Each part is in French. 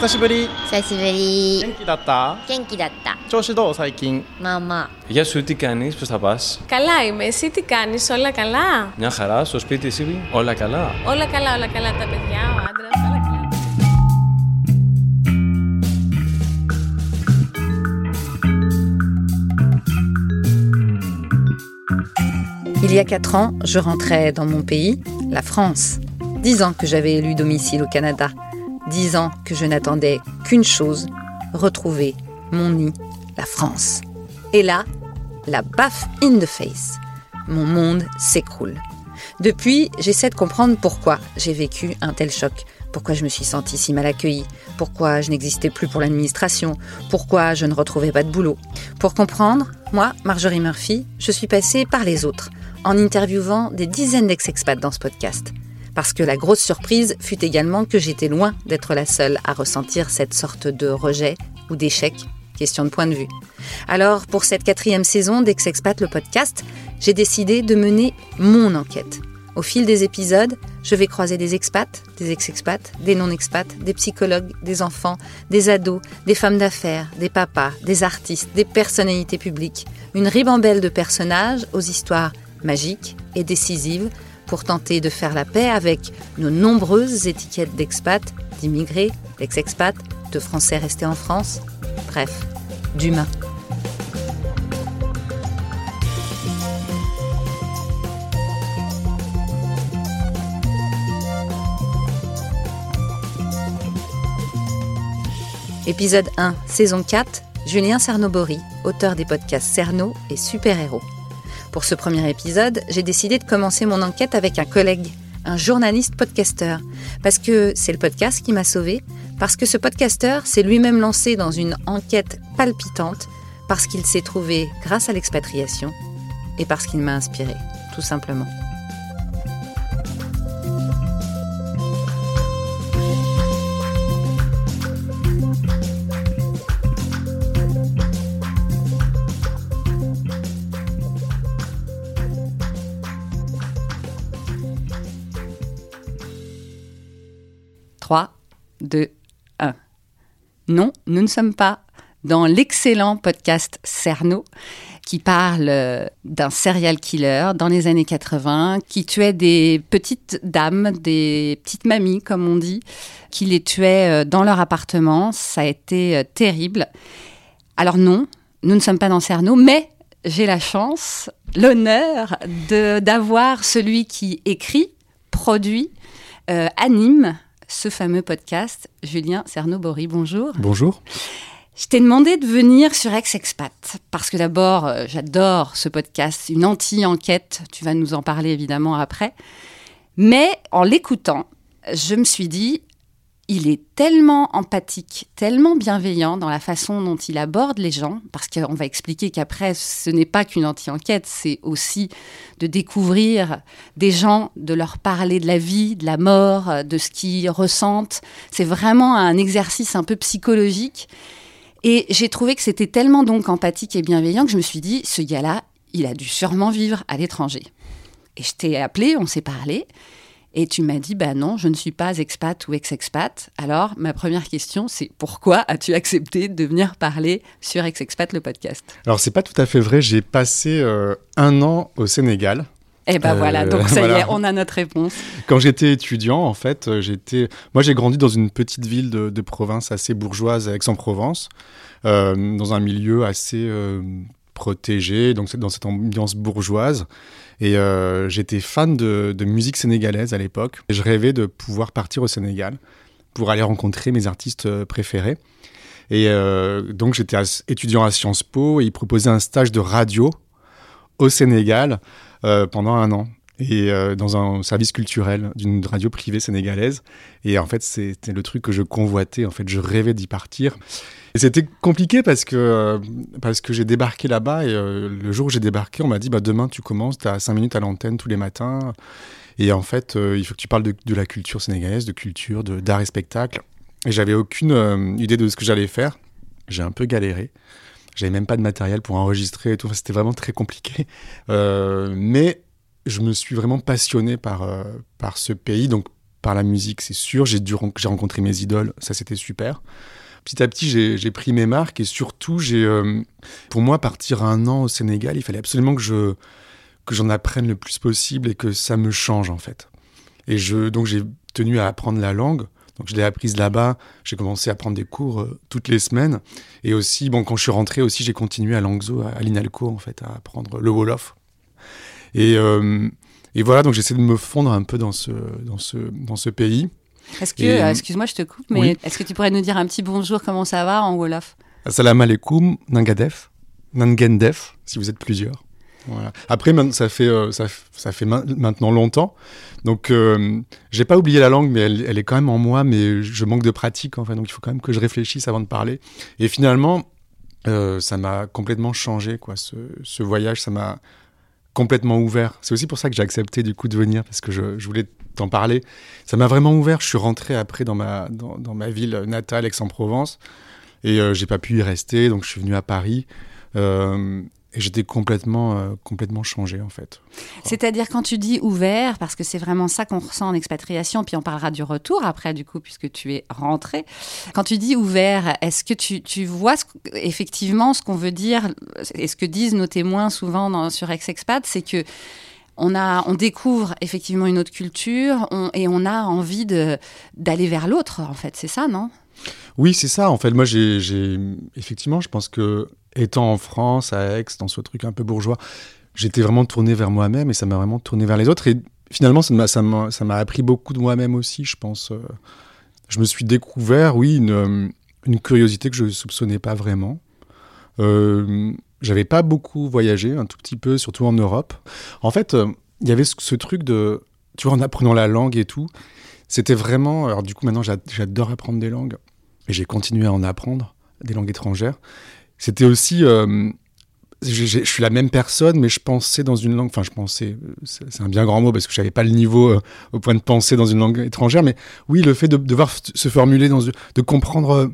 久しぶり久しぶり元気だった元気だった調子どう最近まあまあ Γεια σου, τι κάνεις, πώς θα πας. Καλά είμαι. Εσύ τι κάνεις, όλα καλά. Μια χαρά, στο σπίτι εσύ, όλα καλά. Όλα καλά, όλα καλά. Τα παιδιά, ο άντρας, όλα καλά. Il y a quatre ans, je rentrais dans mon pays, la France. Dix ans que j'avais élu domicile au Canada. Dix ans que je n'attendais qu'une chose, retrouver mon nid, la France. Et là, la baffe in the face. Mon monde s'écroule. Depuis, j'essaie de comprendre pourquoi j'ai vécu un tel choc, pourquoi je me suis sentie si mal accueillie, pourquoi je n'existais plus pour l'administration, pourquoi je ne retrouvais pas de boulot. Pour comprendre, moi, Marjorie Murphy, je suis passée par les autres, en interviewant des dizaines d'ex-expats dans ce podcast. Parce que la grosse surprise fut également que j'étais loin d'être la seule à ressentir cette sorte de rejet ou d'échec, question de point de vue. Alors, pour cette quatrième saison d'Ex-Expat le podcast, j'ai décidé de mener mon enquête. Au fil des épisodes, je vais croiser des expats, des ex-expats, des non-expats, des psychologues, des enfants, des ados, des femmes d'affaires, des papas, des artistes, des personnalités publiques. Une ribambelle de personnages aux histoires magiques et décisives pour tenter de faire la paix avec nos nombreuses étiquettes d'expats, d'immigrés, d'ex-expats, de Français restés en France, bref, d'humains. Épisode 1, saison 4, Julien Cernobori, auteur des podcasts Cerno et Super Héros. Pour ce premier épisode, j'ai décidé de commencer mon enquête avec un collègue, un journaliste podcasteur, parce que c'est le podcast qui m'a sauvé, parce que ce podcasteur s'est lui-même lancé dans une enquête palpitante, parce qu'il s'est trouvé grâce à l'expatriation, et parce qu'il m'a inspiré, tout simplement. Trois, deux, un. Non, nous ne sommes pas dans l'excellent podcast Cerno qui parle euh, d'un serial killer dans les années 80 qui tuait des petites dames, des petites mamies comme on dit, qui les tuait euh, dans leur appartement. Ça a été euh, terrible. Alors non, nous ne sommes pas dans Cerno, mais j'ai la chance, l'honneur d'avoir celui qui écrit, produit, anime ce fameux podcast, Julien Cernobori. Bonjour. Bonjour. Je t'ai demandé de venir sur Ex-Expat parce que d'abord, euh, j'adore ce podcast, une anti-enquête. Tu vas nous en parler évidemment après. Mais en l'écoutant, je me suis dit, il est tellement empathique, tellement bienveillant dans la façon dont il aborde les gens, parce qu'on va expliquer qu'après, ce n'est pas qu'une anti-enquête, c'est aussi de découvrir des gens, de leur parler de la vie, de la mort, de ce qu'ils ressentent. C'est vraiment un exercice un peu psychologique. Et j'ai trouvé que c'était tellement donc empathique et bienveillant que je me suis dit, ce gars-là, il a dû sûrement vivre à l'étranger. Et je t'ai appelé, on s'est parlé, et tu m'as dit, bah non, je ne suis pas expat ou ex-expat. Alors, ma première question, c'est pourquoi as-tu accepté de venir parler sur Ex-Expat, le podcast? Alors c'est pas tout à fait vrai, j'ai passé euh, un an au Sénégal. Eh ben Euh, voilà, donc ça y est, on a notre réponse. Quand j'étais étudiant, en fait, euh, j'étais, moi j'ai grandi dans une petite ville de, de province assez bourgeoise, Aix-en-Provence, euh, dans un milieu assez euh, protégé, donc dans cette ambiance bourgeoise. Et euh, j'étais fan de, musique sénégalaise à l'époque. Je rêvais de pouvoir partir au Sénégal pour aller rencontrer mes artistes euh, préférés. Et euh, donc j'étais étudiant à Sciences Po et ils proposaient un stage de radio au Sénégal pendant un an et euh, dans un service culturel d'une radio privée sénégalaise. Et en fait, c'était le truc que je convoitais. En fait, je rêvais d'y partir. Et c'était compliqué parce que, euh, que j'ai débarqué là-bas et euh, le jour où j'ai débarqué, on m'a dit bah, demain tu commences, tu as 5 minutes à l'antenne tous les matins. Et en fait, il faut que tu parles de, la culture sénégalaise, de culture, d'art et spectacle. Et j'avais aucune idée de ce que j'allais faire. J'ai un peu galéré. J'avais même pas de matériel pour enregistrer et tout. C'était vraiment très compliqué. Mais je me suis vraiment passionné par, euh, par ce pays. Donc, par la musique, c'est sûr. J'ai j'ai rencontré mes idoles, ça c'était super. Petit à petit, j'ai j'ai pris mes marques et surtout, j'ai, euh, pour moi, partir un an au Sénégal, il fallait absolument que je que j'en apprenne le plus possible et que ça me change en fait. Et je, donc j'ai tenu à apprendre la langue. Donc je l'ai apprise là-bas. J'ai commencé à prendre des cours euh, toutes les semaines. Et aussi, bon, quand je suis rentré aussi, j'ai continué à Langso, à, à l'Inalco en fait, à apprendre le Wolof. Et, euh, et voilà, donc j'essaie de me fondre un peu dans ce, dans ce, dans ce pays. Est-ce que, Et- euh, excuse-moi, je te coupe, mais Oui. est-ce que tu pourrais nous dire un petit bonjour, comment ça va en Wolof? Assalamu alaikum, Nangadef, Nangendef, si vous êtes plusieurs. Voilà. Après, ça fait, euh, ça, fait main- maintenant longtemps. Donc, euh, j'ai pas oublié la langue, mais elle, elle est quand même en moi, mais je manque de pratique, en fait. Donc, il faut quand même que je réfléchisse avant de parler. Et finalement, euh, ça m'a complètement changé, quoi. Ce, ce voyage, ça m'a complètement ouvert. C'est aussi pour ça que j'ai accepté, du coup, de venir, parce que je, voulais t'en parler. Ça m'a vraiment ouvert. Je suis rentré après dans ma, dans ma ville natale, Aix-en-Provence. Et euh, j'ai pas pu y rester, donc je suis venu à Paris. Euh, et j'étais complètement, euh, complètement changé, en fait. C'est-à-dire quand tu dis ouvert, parce que c'est vraiment ça qu'on ressent en expatriation, puis on parlera du retour après, du coup, puisque tu es rentré. Quand tu dis ouvert, est-ce que tu, tu vois ce- effectivement ce qu'on veut dire, et ce que disent nos témoins souvent dans- sur Ex-Expat, c'est que on, a, on découvre effectivement une autre culture on- et on a envie de- d'aller vers l'autre, en fait. C'est ça, non? Oui, c'est ça. En fait, moi, j'ai, j'ai- effectivement, je pense que étant en France, à Aix, dans ce truc un peu bourgeois, j'étais vraiment tourné vers moi-même et ça m'a vraiment tourné vers les autres. Et finalement, ça m'a, appris beaucoup de moi-même aussi, je pense. Euh, Je me suis découvert, oui, une, euh, curiosité que je ne soupçonnais pas vraiment. Euh, j'avais pas beaucoup voyagé, un tout petit peu, surtout en Europe. En fait, euh, il y avait ce, truc de, tu vois, en apprenant la langue et tout, c'était vraiment. Alors, du coup, maintenant, j'a- j'adore apprendre des langues et j'ai continué à en apprendre, des langues étrangères. C'était aussi. euh, je suis la même personne, mais je pensais dans une langue. Enfin, je pensais. C'est un bien grand mot parce que je n'avais pas le niveau euh, au point de penser dans une langue étrangère. Mais oui, le fait de devoir se formuler, dans, de comprendre euh,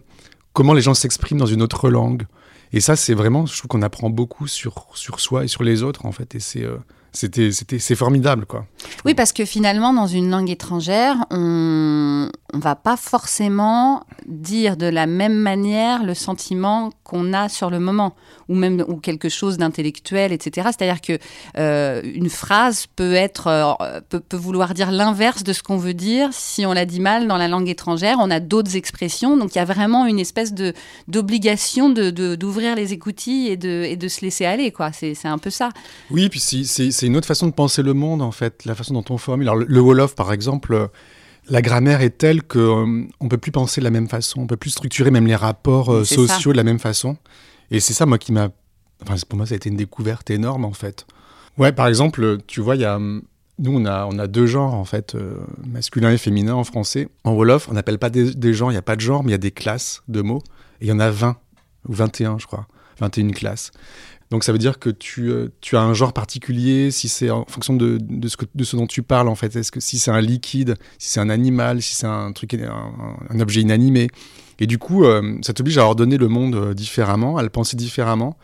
comment les gens s'expriment dans une autre langue. Et ça, c'est vraiment. Je trouve qu'on apprend beaucoup sur, sur soi et sur les autres, en fait. Et c'est. C'était, c'est formidable, quoi. Oui, parce que finalement, dans une langue étrangère, on ne va pas forcément dire de la même manière le sentiment qu'on a sur le moment, ou même ou quelque chose d'intellectuel, etc. C'est-à-dire que euh, une phrase peut être euh, peut, peut vouloir dire l'inverse de ce qu'on veut dire si on l'a dit mal dans la langue étrangère. On a d'autres expressions, donc il y a vraiment une espèce de d'obligation de d'ouvrir les écoutilles et de et de se laisser aller, quoi. C'est c'est un peu ça. Oui, puis c'est- une autre façon de penser le monde, en fait, la façon dont on formule. Alors, le, le Wolof, par exemple, euh, la grammaire est telle qu'on ne peut plus penser de la même façon, on peut plus structurer même les rapports euh, sociaux de la même façon. Et c'est ça, moi, qui m'a... Enfin, pour moi, ça a été une découverte énorme, en fait. Ouais, par exemple, tu vois, il y a... Nous, on a, on a deux genres, en fait, euh, masculin et féminin en français. En Wolof, on n'appelle pas des, des genres, il n'y a pas de genre, mais il y a des classes de mots. Et il y en a 20, ou 21, je crois. 21 classes. Donc ça veut dire que tu, euh, tu as un genre particulier, si c'est en fonction de, de, ce que, de ce dont tu parles en fait. Est-ce que si c'est un liquide, si c'est un animal, si c'est un truc, un objet inanimé. Et du coup, euh, ça t'oblige à ordonner le monde euh, différemment, à le penser différemment,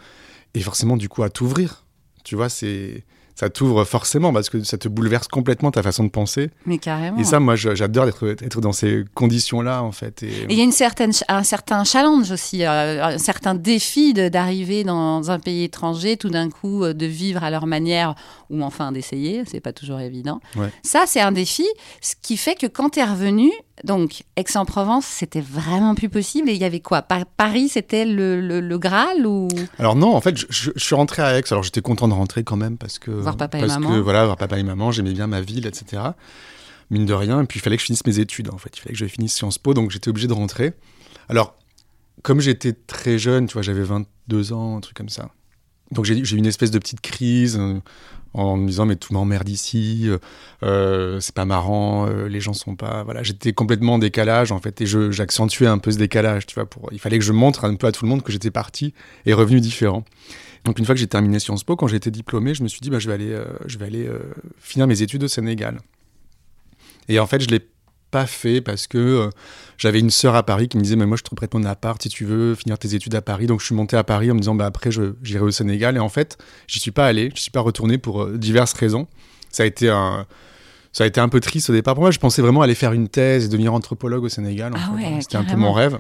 et forcément du coup à t'ouvrir. Tu vois, c'est ça t'ouvre forcément parce que ça te bouleverse complètement ta façon de penser. Mais carrément. Et ça, moi, j'adore être, être dans ces conditions-là en fait. Et... Il y a une certaine, un certain challenge aussi, euh, un certain défi d'arriver dans un pays étranger, tout d'un coup, euh, de vivre à leur manière, ou enfin d'essayer, c'est pas toujours évident. Ouais. Ça, c'est un défi, ce qui fait que quand tu es revenu, donc Aix-en-Provence, c'était vraiment plus possible. Et il y avait quoi? Pa- Paris, c'était le, le- le Graal ou? Alors non, en fait, je, je- je suis rentré à Aix. Alors j'étais content de rentrer quand même parce que Voir papa et parce maman. que voilà, voir papa et maman, j'aimais bien ma ville, etc. Mine de rien, et puis il fallait que je finisse mes études. En fait, il fallait que je finisse Sciences Po, donc j'étais obligé de rentrer. Alors, comme j'étais très jeune, tu vois, j'avais 22 ans, un truc comme ça. Donc j'ai eu une espèce de petite crise en me disant mais tout m'emmerde ici, euh, euh, c'est pas marrant, euh, les gens sont pas, voilà, j'étais complètement en décalage en fait et je- j'accentuais un peu ce décalage, tu vois, pour, il fallait que je montre un peu à tout le monde que j'étais parti et revenu différent. Donc une fois que j'ai terminé Sciences Po, quand j'ai été diplômé, je me suis dit bah je vais aller, je vais aller finir mes études au Sénégal. Et en fait je l'ai pas fait parce que euh, j'avais une sœur à Paris qui me disait mais moi je te prête mon appart si tu veux finir tes études à Paris donc je suis monté à Paris en me disant bah après je j'irai au Sénégal et en fait j'y suis pas allé j'y suis pas retourné pour euh, diverses raisons ça a été un Ça a été un peu triste au départ pour moi. Je pensais vraiment aller faire une thèse et devenir anthropologue au Sénégal. Ah ouais, C'était un peu mon rêve.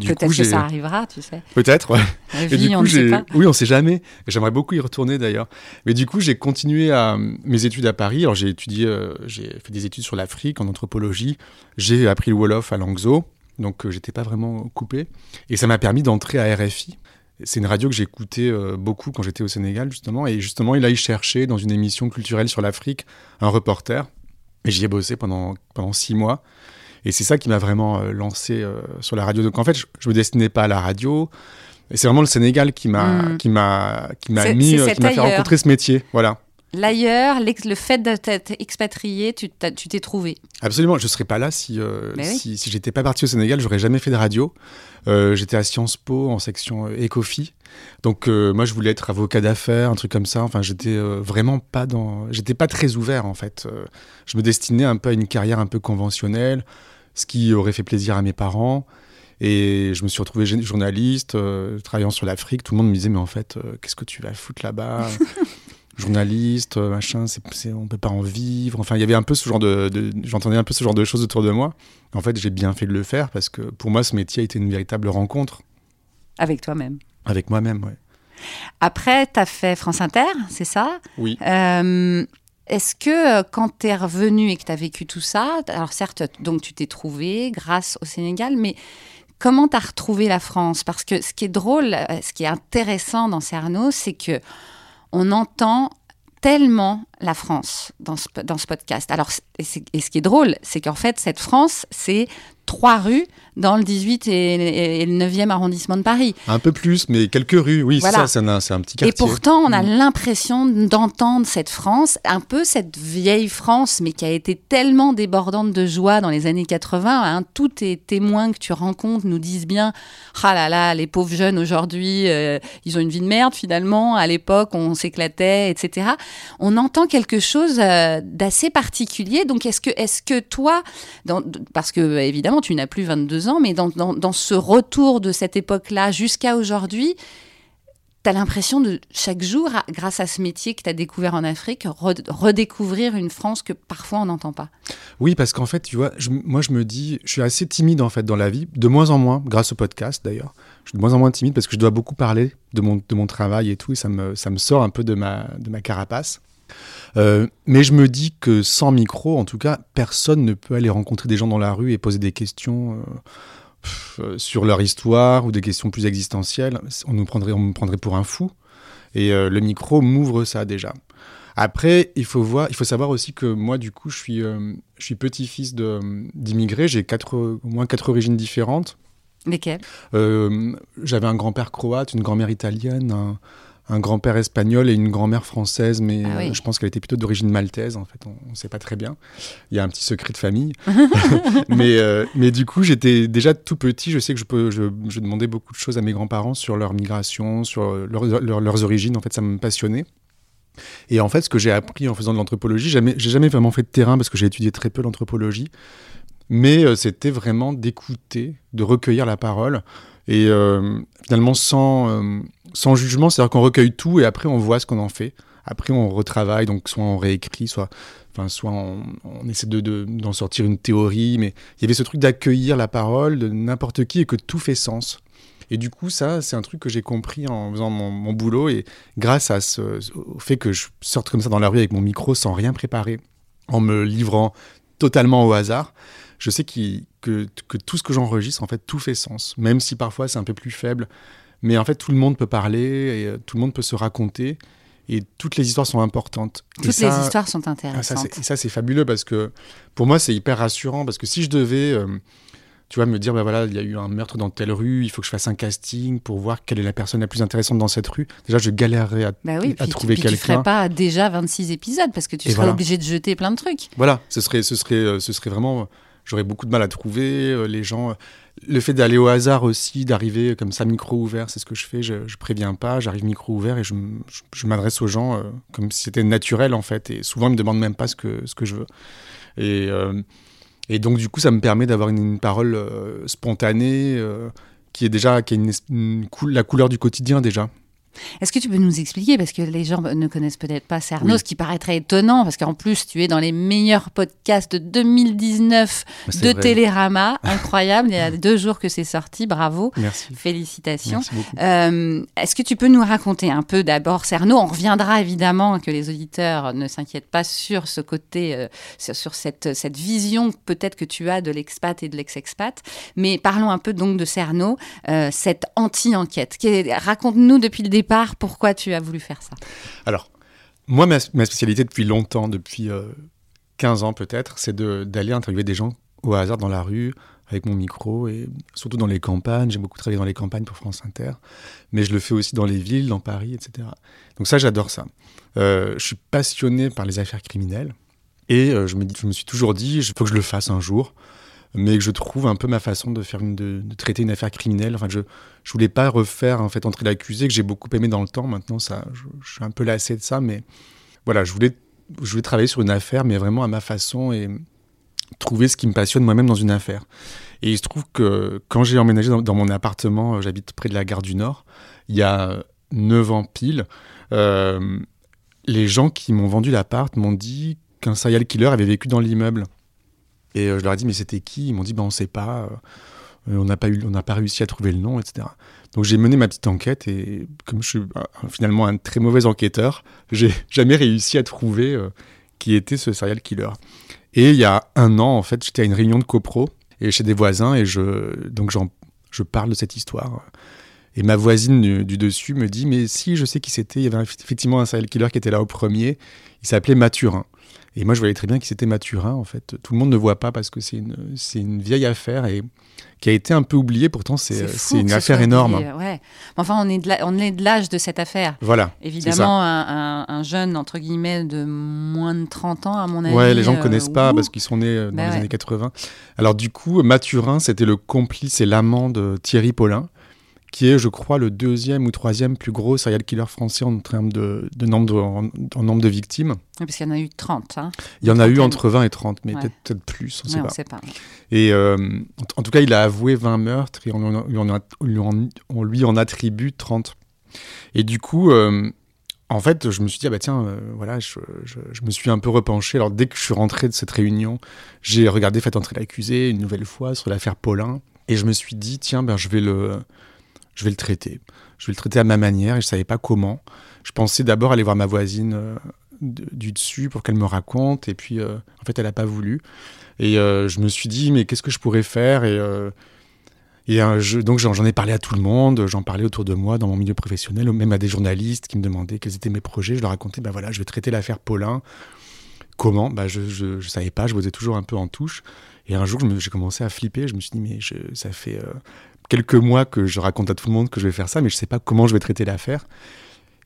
Peut-être que ça arrivera, tu sais. Peut-être, ouais. La Et du on coup, ne sait j'ai. pas. Oui, on sait jamais. J'aimerais beaucoup y retourner d'ailleurs. Mais du coup, j'ai continué à mes études à Paris. Alors, j'ai étudié, euh, j'ai fait des études sur l'Afrique en anthropologie. J'ai appris le Wolof à Langso, donc euh, j'étais pas vraiment coupé. Et ça m'a permis d'entrer à RFI. C'est une radio que j'écoutais euh, beaucoup quand j'étais au Sénégal, justement. Et justement, il a y cherché dans une émission culturelle sur l'Afrique un reporter. Et j'y ai bossé pendant, pendant six mois. Et c'est ça qui m'a vraiment euh, lancé euh, sur la radio. Donc en fait, je, je me destinais pas à la radio. Et c'est vraiment le Sénégal qui m'a Mm. qui m'a qui m'a mis euh, qui m'a fait rencontrer ce métier. Voilà. L'ailleurs, le fait d'être expatrié, tu t'es trouvé. Absolument, je serais pas là si euh, oui. si, j'étais pas parti au Sénégal, j'aurais jamais fait de radio. Euh, j'étais à Sciences Po en section Ecofi. Donc euh, moi je voulais être avocat d'affaires, un truc comme ça. Enfin, j'étais vraiment pas dans j'étais pas très ouvert en fait. Je me destinais un peu à une carrière un peu conventionnelle, ce qui aurait fait plaisir à mes parents. Et je me suis retrouvé journaliste, euh, travaillant sur l'Afrique. Tout le monde me disait, mais en fait, euh, qu'est-ce que tu vas foutre là-bas Journaliste, euh, machin, c'est, c'est- on peut pas en vivre. Enfin, il y avait un peu ce genre de, de- j'entendais un peu ce genre de choses autour de moi. En fait, j'ai bien fait de le faire parce que pour moi, ce métier a été une véritable rencontre Avec toi-même. avec moi-même. Ouais. Après, tu as fait France Inter, c'est ça? Oui. Euh, Est-ce que euh, quand tu es revenu et que tu as vécu tout ça, alors certes, donc tu t'es trouvé grâce au Sénégal, mais comment tu as retrouvé la France? Parce que ce qui est drôle, euh, ce qui est intéressant dans Cerno, c'est que on entend tellement la France dans ce, dans ce podcast. Alors, et ce qui est drôle, c'est qu'en fait, cette France, c'est trois rues dans le 18 et, et le 9e arrondissement de Paris. Un peu plus, mais quelques rues. Oui, Voilà. ça, c'est un, petit quartier. Et pourtant, on a Mm. l'impression d'entendre cette France, un peu cette vieille France, mais qui a été tellement débordante de joie dans les années 80. hein. Tous tes témoins que tu rencontres nous disent bien Ah là là, les pauvres jeunes aujourd'hui, euh, ils ont une vie de merde finalement. À l'époque, on s'éclatait, etc. On entend quelque chose euh, d'assez particulier. Donc, est-ce que, est que toi, dans- parce que évidemment, tu n'as plus 22 ans, mais dans, dans- ce retour de cette époque-là jusqu'à aujourd'hui, tu as l'impression de chaque jour, grâce à ce métier que tu as découvert en Afrique, re- redécouvrir une France que parfois on n'entend pas. Oui, parce qu'en fait, tu vois, moi je me dis, je suis assez timide en fait dans la vie, de moins en moins, grâce au podcast d'ailleurs. Je suis de moins en moins timide parce que je dois beaucoup parler de mon, de mon travail et tout, et ça me, ça me sort un peu de ma, de ma carapace. Euh, mais je me dis que sans micro, en tout cas, personne ne peut aller rencontrer des gens dans la rue et poser des questions euh, euh, sur leur histoire ou des questions plus existentielles. On, nous prendrait, on me prendrait pour un fou. Et euh, le micro m'ouvre ça déjà. Après, il faut voir, il faut savoir aussi que moi, du coup, je suis, je suis petit-fils d'immigrés. J'ai quatre, au moins quatre origines différentes. Lesquels Euh, J'avais un grand-père croate, une grand-mère italienne, un, un grand-père espagnol et une grand-mère française, mais Ah oui. euh, je pense qu'elle était plutôt d'origine maltaise. En fait, on ne sait pas très bien. Il y a un petit secret de famille. mais, euh, mais du coup, j'étais déjà tout petit. Je sais que je, peux, je, je demandais beaucoup de choses à mes grands-parents sur leur migration, sur leur- leur- leurs origines. En fait, ça me passionnait. Et en fait, ce que j'ai appris en faisant de l'anthropologie, j'ai jamais vraiment fait de terrain parce que j'ai étudié très peu l'anthropologie. Mais euh, c'était vraiment d'écouter, de recueillir la parole. Et finalement, sans, sans jugement, c'est-à-dire qu'on recueille tout et après on voit ce qu'on en fait. Après, on retravaille, donc soit on réécrit, soit, enfin, soit on, essaie de, de- d'en sortir une théorie. Mais il y avait ce truc d'accueillir la parole de n'importe qui et que tout fait sens. Et du coup, ça, c'est un truc que j'ai compris en faisant mon, boulot. Et grâce à ce, au fait que je sorte comme ça dans la rue avec mon micro sans rien préparer, en me livrant totalement au hasard, je sais que, que tout ce que j'enregistre, en fait, tout fait sens. Même si parfois c'est un peu plus faible. Mais en fait, tout le monde peut parler et euh, tout le monde peut se raconter. Et toutes les histoires sont importantes. Toutes ça- les histoires sont ah, intéressantes. et ça, c'est fabuleux parce que pour moi, c'est hyper rassurant. Parce que si je devais, euh, tu vois, me dire, bah voilà, il y a eu un meurtre dans telle rue, il faut que je fasse un casting pour voir quelle est la personne la plus intéressante dans cette rue, déjà, je galérerais à, Bah oui, à puis, trouver puis tu quelqu'un. ferais pas déjà 26 épisodes parce que tu Et serais voilà. obligé de jeter plein de trucs. Voilà, ce serait, ce serait, euh, ce serait vraiment. J'aurais beaucoup de mal à trouver euh, les gens. euh, Le fait d'aller au hasard aussi, d'arriver comme ça, micro ouvert, c'est ce que je fais. Je, je préviens pas, j'arrive micro ouvert et je, m'adresse aux gens euh, comme si c'était naturel en fait. Et souvent, ils me demandent même pas ce que, ce que je veux. Et, donc, du coup, ça me permet d'avoir une, parole spontanée qui est déjà qui une, la couleur du quotidien déjà. Est-ce que tu peux nous expliquer, parce que les gens ne connaissent peut-être pas Cerno, ce qui paraît très étonnant, parce qu'en plus tu es dans les meilleurs podcasts de 2019 Bah, de Télérama, incroyable, il y a deux jours que c'est sorti, bravo, Merci. félicitations. Euh, Est-ce que tu peux nous raconter un peu d'abord Cerno On reviendra évidemment que les auditeurs ne s'inquiètent pas sur ce côté, euh, sur, cette, cette vision peut-être que tu as de l'expat et de l'ex-expat, mais parlons un peu donc de Cerno, euh, cette anti-enquête. Raconte-nous depuis le pourquoi tu as voulu faire ça? Alors, moi, ma, spécialité depuis longtemps, depuis euh, 15 ans peut-être, c'est d'aller interviewer des gens au hasard dans la rue, avec mon micro, et surtout dans les campagnes. J'ai beaucoup travaillé dans les campagnes pour France Inter, mais je le fais aussi dans les villes, dans Paris, etc. Donc ça, j'adore ça. Euh, je suis passionné par les affaires criminelles, et euh, je, me, je me suis toujours dit, il faut que je le fasse un jour, mais que je trouve un peu ma façon de, faire de, traiter une affaire criminelle. Enfin, je je voulais pas refaire en fait entrer l'accusé que j'ai beaucoup aimé dans le temps. Maintenant, ça, je, suis un peu lassé de ça, mais voilà, je voulais, je voulais travailler sur une affaire, mais vraiment à ma façon et trouver ce qui me passionne moi-même dans une affaire. Et il se trouve que quand j'ai emménagé dans, dans mon appartement, euh, j'habite près de la gare du Nord, il y a 9 ans pile, euh, les gens qui m'ont vendu l'appart m'ont dit qu'un serial killer avait vécu dans l'immeuble. Et euh, je leur ai dit, mais c'était qui? Ils m'ont dit, ben, on ne sait pas. euh, on n'a pas, eu- on pas réussi à trouver le nom, etc. Donc j'ai mené ma petite enquête et comme je suis euh, finalement un très mauvais enquêteur, j'ai jamais réussi à trouver qui était ce serial killer. Et il y a un an, en fait, j'étais à une réunion de copro et chez des voisins et je donc je parle de cette histoire. Et ma voisine du, du dessus me dit mais si je sais qui c'était, il y avait effectivement un serial killer qui était là au premier. Il s'appelait Mathurin. Et moi je voyais très bien qui c'était Mathurin. En fait, tout le monde ne voit pas parce que c'est une vieille affaire et qui a été un peu oubliée. Pourtant c'est une que affaire énorme. oublié, ouais. Enfin, on est de l'âge de cette affaire. Voilà. Évidemment, un, un- un jeune, entre guillemets, de moins de 30 ans, à mon avis. Ouais, les gens ne euh, connaissent pas ouh. parce qu'ils sont nés euh, dans Bah les ouais. années 80. Alors du coup, Mathurin, c'était le complice et l'amant de Thierry Paulin, qui est, je crois, le deuxième ou troisième plus gros serial killer français en termes de, de nombre, de, en, en nombre de victimes. Oui, parce qu'il y en a eu 30. Hein. Il y en a eu entre 20 et 30, mais Ouais. peut-être peut-être plus, on ne Ouais, sait pas. sait pas. Et euh, en, en tout cas, il a avoué 20 meurtres et on, on- on- on- on- on lui en attribue 30. Et du coup, euh, en fait, je me suis dit, ah bah tiens, euh, voilà, je, je- je me suis un peu repenché. Alors, dès que je suis rentré de cette réunion, j'ai regardé Faites entrer l'accusé une nouvelle fois sur l'affaire Paulin. Et je me suis dit, tiens, ben, je, vais le, je vais le traiter. Je vais le traiter à ma manière et je savais pas comment. Je pensais d'abord aller voir ma voisine euh, du dessus pour qu'elle me raconte. Et puis, euh, en fait, elle n'a pas voulu. Et euh, je me suis dit, mais qu'est-ce que je pourrais faire Et, donc, j'en ai parlé à tout le monde. J'en parlais autour de moi, dans mon milieu professionnel, même à des journalistes qui me demandaient quels étaient mes projets. Je leur racontais, ben voilà, je vais traiter l'affaire Paulin. Comment? Bah, Je ne savais pas, je posais toujours un peu en touche. Et un jour, j'ai commencé à flipper. Je me suis dit, mais ça fait quelques mois que je raconte à tout le monde que je vais faire ça, mais je ne sais pas comment je vais traiter l'affaire.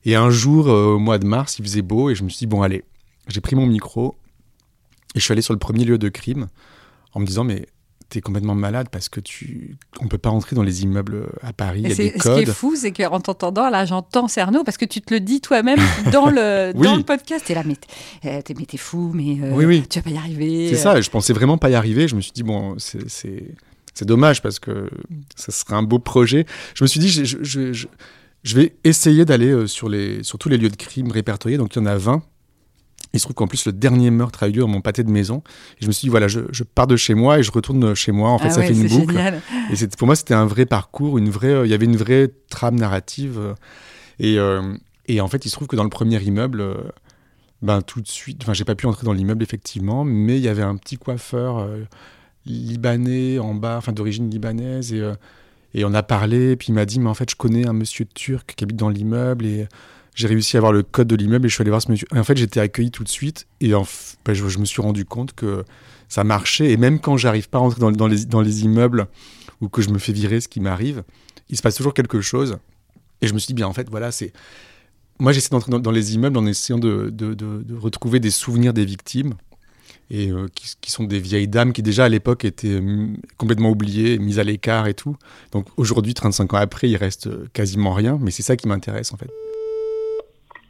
Et un jour, euh, au mois de mars, il faisait beau et je me suis dit, bon, allez, j'ai pris mon micro et je suis allé sur le premier lieu de crime en me disant, mais t'es complètement malade parce que tu on peut pas rentrer dans les immeubles à Paris, il y a ce qui est fou, c'est qu'en t'entendant, là, j'entends Cerno, parce que tu te le dis toi-même dans le, Oui. dans le podcast. T'es là, mais t'es euh, mais t'es fou, mais euh, Oui, oui. tu vas pas y arriver. C'est ça, je pensais vraiment pas y arriver. Je me suis dit, bon, c'est- c'est dommage parce que ça serait un beau projet. Je me suis dit, je, je- je- je- je vais essayer d'aller euh, sur, les, sur tous les lieux de crime répertoriés. Donc il y en a 20. Il se trouve qu'en plus, le dernier meurtre a eu lieu dans mon pâté de maison. Et je me suis dit, voilà, je, je pars de chez moi et je retourne chez moi. En fait, Ah ça ouais, fait une boucle. génial. Et pour moi, c'était un vrai parcours, une vraie, euh, il y avait une vraie trame narrative. euh, et, euh, et en fait, il se trouve que dans le premier immeuble, euh, ben, tout de suite, enfin, j'ai pas pu entrer dans l'immeuble, effectivement, mais il y avait un petit coiffeur libanais en bas, enfin, d'origine libanaise. Et, euh, et on a parlé, puis il m'a dit, mais en fait, je connais un monsieur turc qui habite dans l'immeuble et j'ai réussi à avoir le code de l'immeuble et je suis allé voir ce monsieur. En fait, j'étais accueilli tout de suite et en ben, je, me suis rendu compte que ça marchait. Et même quand j'arrive pas à rentrer dans, les, dans les immeubles ou que je me fais virer, ce qui m'arrive, il se passe toujours quelque chose. Et je me suis dit, bien, en fait, voilà, c'est. Moi, j'essaie d'entrer dans, les immeubles en essayant de- de- de retrouver des souvenirs des victimes, et euh, qui, qui sont des vieilles dames qui, déjà à l'époque, étaient hum, complètement oubliées, mises à l'écart et tout. Donc aujourd'hui, 35 ans après, il reste euh, quasiment rien, mais c'est ça qui m'intéresse, en fait.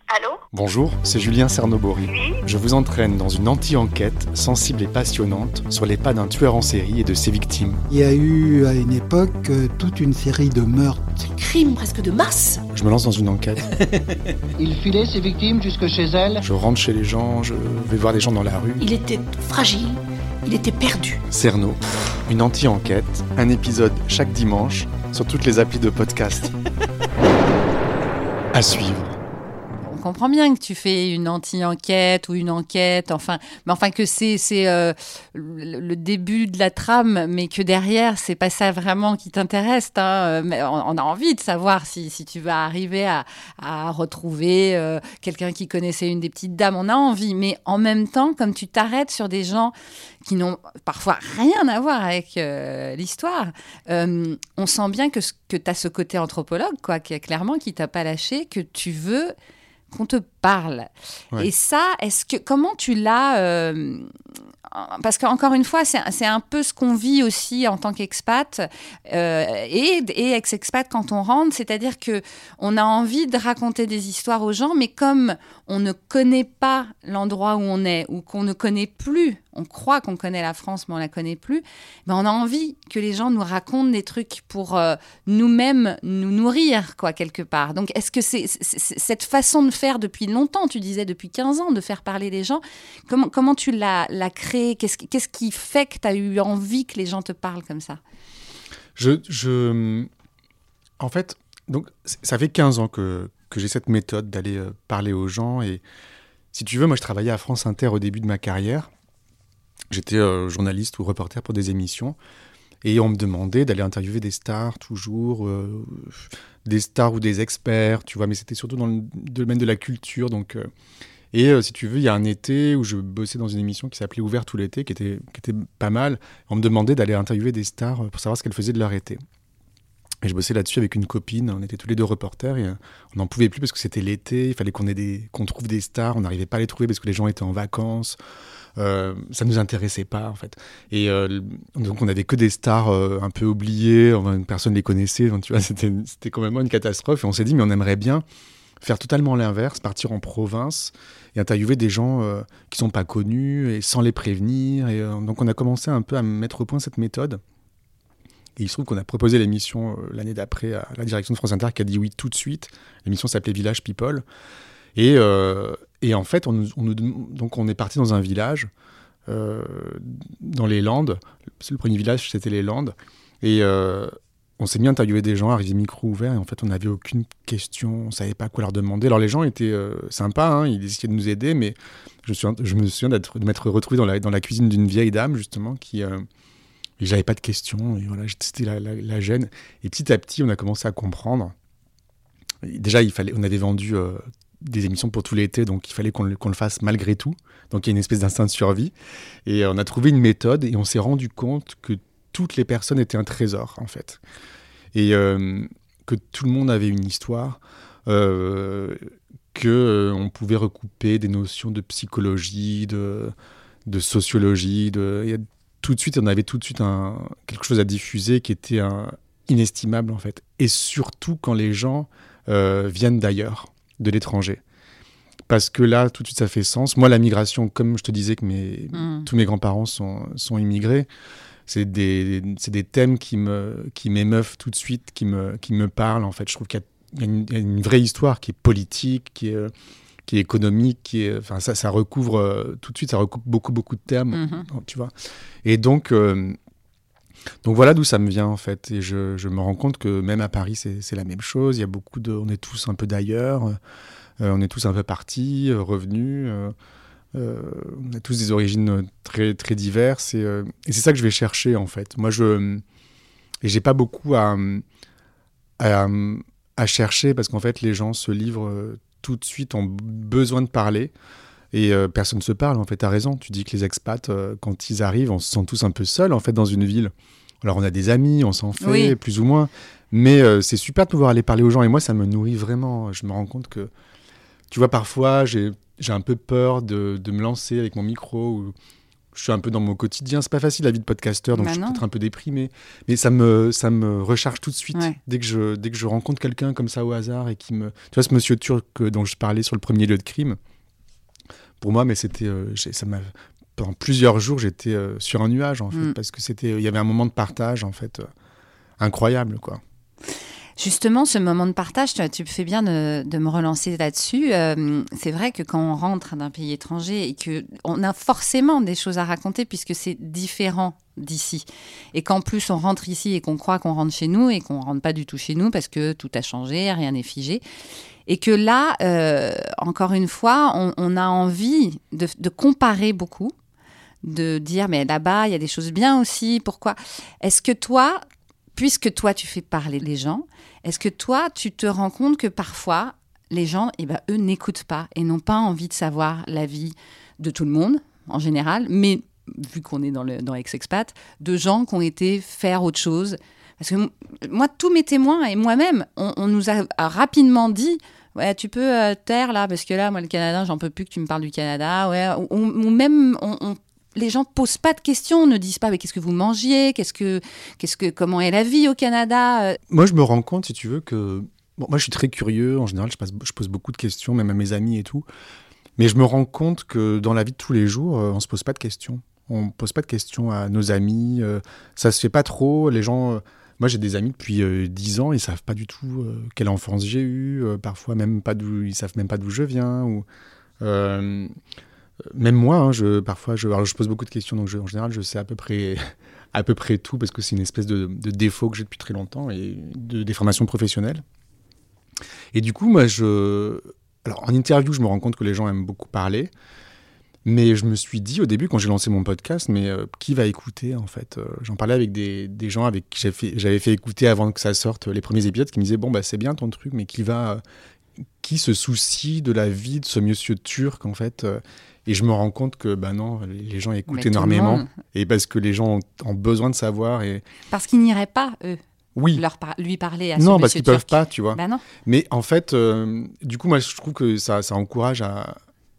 Allô? Bonjour, c'est Julien Cernobori. Je vous entraîne dans une anti-enquête sensible et passionnante sur les pas d'un tueur en série et de ses victimes. Il y a eu à une époque euh, toute une série de meurtres. Crime presque de masse Je me lance dans une enquête. Il filait ses victimes jusque chez elles. Je rentre chez les gens, je vais voir des gens dans la rue. Il était fragile, il était perdu. Cerno, une anti-enquête, un épisode chaque dimanche sur toutes les applis de podcast. à suivre. Comprend bien que tu fais une anti-enquête ou une enquête, enfin, mais enfin que c'est euh, le début de la trame, mais que derrière c'est pas ça vraiment qui t'intéresse. hein. Mais on, a envie de savoir si, si tu vas arriver à, à retrouver euh, quelqu'un qui connaissait une des petites dames. On a envie, mais en même temps, comme tu t'arrêtes sur des gens qui n'ont parfois rien à voir avec euh, l'histoire, euh, on sent bien que, que tu as ce côté anthropologue, quoi, qui, clairement, qui t'a pas lâché, que tu veux qu'on te parle. Ouais. Et ça, est-ce que comment tu l'as euh, Parce qu'encore une fois, c'est c'est un peu ce qu'on vit aussi en tant qu'expat euh, et, et ex-expat quand on rentre, c'est-à-dire que on a envie de raconter des histoires aux gens, mais comme on ne connaît pas l'endroit où on est ou qu'on ne connaît plus, on croit qu'on connaît la France, mais on la connaît plus, ben on a envie que les gens nous racontent des trucs pour euh, nous-mêmes nous nourrir, quoi, quelque part. Donc, est-ce que c'est cette façon de faire depuis longtemps, tu disais depuis 15 ans, de faire parler les gens, comment, comment tu l'as l'as créé? Qu'est-ce qui- fait que tu as eu envie que les gens te parlent comme ça? Je, je- En fait, donc, ça fait 15 ans que, que j'ai cette méthode d'aller euh, parler aux gens. Et si tu veux, moi, je travaillais à France Inter au début de ma carrière. J'étais euh, journaliste ou reporter pour des émissions. Et on me demandait d'aller interviewer des stars, toujours, euh, des stars ou des experts, tu vois, mais c'était surtout dans le domaine de la culture. Donc, euh, et si tu veux, il y a un été où je bossais dans une émission qui s'appelait Ouvert tout l'été, qui était, qui était pas mal. On me demandait d'aller interviewer des stars pour savoir ce qu'elles faisaient de leur été. Et je bossais là-dessus avec une copine, on était tous les deux reporters et on n'en pouvait plus parce que c'était l'été, il fallait qu'on qu'on trouve des stars, on n'arrivait pas à les trouver parce que les gens étaient en vacances. Euh, ça nous intéressait pas en fait. Et euh, donc on avait que des stars euh, un peu oubliées, enfin, personne les connaissait, donc, tu vois, c'était c'était quand même une catastrophe. Et on s'est dit mais on aimerait bien faire totalement l'inverse, partir en province et interviewer des gens euh, qui sont pas connus et sans les prévenir. Et donc on a commencé un peu à mettre au point cette méthode. Et il se trouve qu'on a proposé l'émission l'année d'après à la direction de France Inter qui a dit oui tout de suite. L'émission s'appelait Village People. Et, et en fait, on, on donc on est parti dans un village euh, dans les Landes. Le premier village, c'était les Landes. Et euh, on s'est mis à interviewer des gens, arrivé micro ouvert, et en fait, on n'avait aucune question, on savait pas quoi leur demander. Alors les gens étaient euh, sympas, hein, ils essayaient de nous aider, mais je, me souviens- de m'être retrouvé dans la, cuisine d'une vieille dame, justement, qui... j'avais pas de questions, et voilà, c'était la, la- gêne. Et petit à petit, on a commencé à comprendre. Déjà, il fallait, on avait vendu des émissions pour tout l'été, donc il fallait qu'on le, fasse malgré tout. Donc il y a une espèce d'instinct de survie. Et euh, on a trouvé une méthode, et on s'est rendu compte que toutes les personnes étaient un trésor, en fait. Et euh, que tout le monde avait une histoire, euh, que euh, pouvait recouper des notions de psychologie, de, sociologie, tout de suite, on avait tout de suite quelque chose à diffuser qui était inestimable en fait. Et surtout quand les gens viennent d'ailleurs, de l'étranger. Parce que là, tout de suite, ça fait sens. Moi, la migration, comme je te disais que mes, Mm. tous mes grands-parents sont, sont immigrés, c'est des, c'est des thèmes qui me qui m'émeuvent tout de suite, qui me, qui me parlent en fait. Je trouve qu'il y a- il y, a une- vraie histoire qui est politique, qui est, qui est économique, qui est, enfin, ça, ça recouvre euh, tout de suite, ça recoupe beaucoup, beaucoup de termes, Mhm. tu vois. Et donc, euh, donc voilà d'où ça me vient en fait. Et je, me rends compte que même à Paris, c'est la même chose. Il y a beaucoup de, on est tous un peu d'ailleurs, euh, on est tous un peu partis, euh, revenus. euh, on a tous des origines très très diverses et, c'est ça que je vais chercher en fait. Moi je et j'ai pas beaucoup à, à chercher parce qu'en fait les gens se livrent tout de suite ont besoin de parler et euh, personne ne se parle en fait. T'as raison. Tu dis que les expats euh, quand ils arrivent, on se sent tous un peu seuls en fait dans une ville. Alors on a des amis, on s'en fait Oui. plus ou moins, mais euh, c'est super de pouvoir aller parler aux gens et moi ça me nourrit vraiment. Je me rends compte que tu vois parfois j'ai un peu peur de, de me lancer avec mon micro ou, je suis un peu dans mon quotidien. C'est pas facile la vie de podcasteur, donc Bah je suis peut-être un peu déprimé. Mais ça me, ça me recharge tout de suite. Ouais. Dès, que je, dès que je rencontre quelqu'un comme ça au hasard et qui me. Tu vois, ce monsieur turc dont je parlais sur le premier lieu de crime, pour moi, mais c'était. euh, ça m'a. Pendant plusieurs jours, j'étais euh, sur un nuage, en fait, Mm. parce que c'était. Il y avait un moment de partage, en fait, euh, incroyable, quoi. Justement, ce moment de partage, tu, fais bien de, me relancer là-dessus. Euh, c'est vrai que quand on rentre d'un pays étranger et que on a forcément des choses à raconter puisque c'est différent d'ici, et qu'en plus on rentre ici et qu'on croit qu'on rentre chez nous et qu'on rentre pas du tout chez nous parce que tout a changé, rien n'est figé, et que là, euh, encore une fois, on, a envie de comparer beaucoup, de dire mais là-bas il y a des choses bien aussi. Pourquoi? Est-ce que toi puisque toi tu fais parler les gens, est-ce que toi tu te rends compte que parfois les gens, eh ben, eux n'écoutent pas et n'ont pas envie de savoir la vie de tout le monde en général, mais vu qu'on est dans le dans ex-expat, de gens qui ont été faire autre chose? Parce que moi, tous mes témoins et moi-même, on, nous a, rapidement dit. Ouais, tu peux euh, taire là, parce que là, moi, le Canada, j'en peux plus que tu me parles du Canada. Ouais, ou, même, on- les gens posent pas de questions, ne disent pas, mais qu'est-ce que vous mangiez, qu'est-ce que, qu'est-ce que, comment est la vie au Canada Euh, Moi, je me rends compte, si tu veux, que. Bon, moi, je suis très curieux. En général, je, passe- je pose beaucoup de questions, même à mes amis et tout. Mais je me rends compte que dans la vie de tous les jours, euh, on se pose pas de questions. On pose pas de questions à nos amis. euh, ça se fait pas trop. Les gens. moi, j'ai des amis depuis euh, 10 ans, ils savent pas du tout quelle enfance j'ai eue. parfois, même pas d'où. Ils savent même pas d'où je viens. Ou, même moi, hein, je, parfois, je, pose beaucoup de questions, donc en général, je sais à peu près, à peu près tout, parce que c'est une espèce de, défaut que j'ai depuis très longtemps, et de, des formations professionnelles. Et du coup, moi, je... Alors, en interview, je me rends compte que les gens aiment beaucoup parler, mais je me suis dit au début, quand j'ai lancé mon podcast, mais euh, qui va écouter, en fait Euh, J'en parlais avec des, des gens avec qui j'avais fait, écouter avant que ça sorte les premiers épisodes, qui me disaient, bon, bah, c'est bien ton truc, mais qui va... qui se soucie de la vie de ce monsieur turc, en fait euh, et je me rends compte que bah non, les gens écoutent énormément et parce que les gens ont, ont besoin de savoir et Parce qu'ils n'iraient pas, eux, oui, leur par- lui parler à ce non parce qu'ils peuvent turc. pas, tu vois. Bah non. Mais en fait, euh, du coup, moi je trouve que ça, ça encourage à,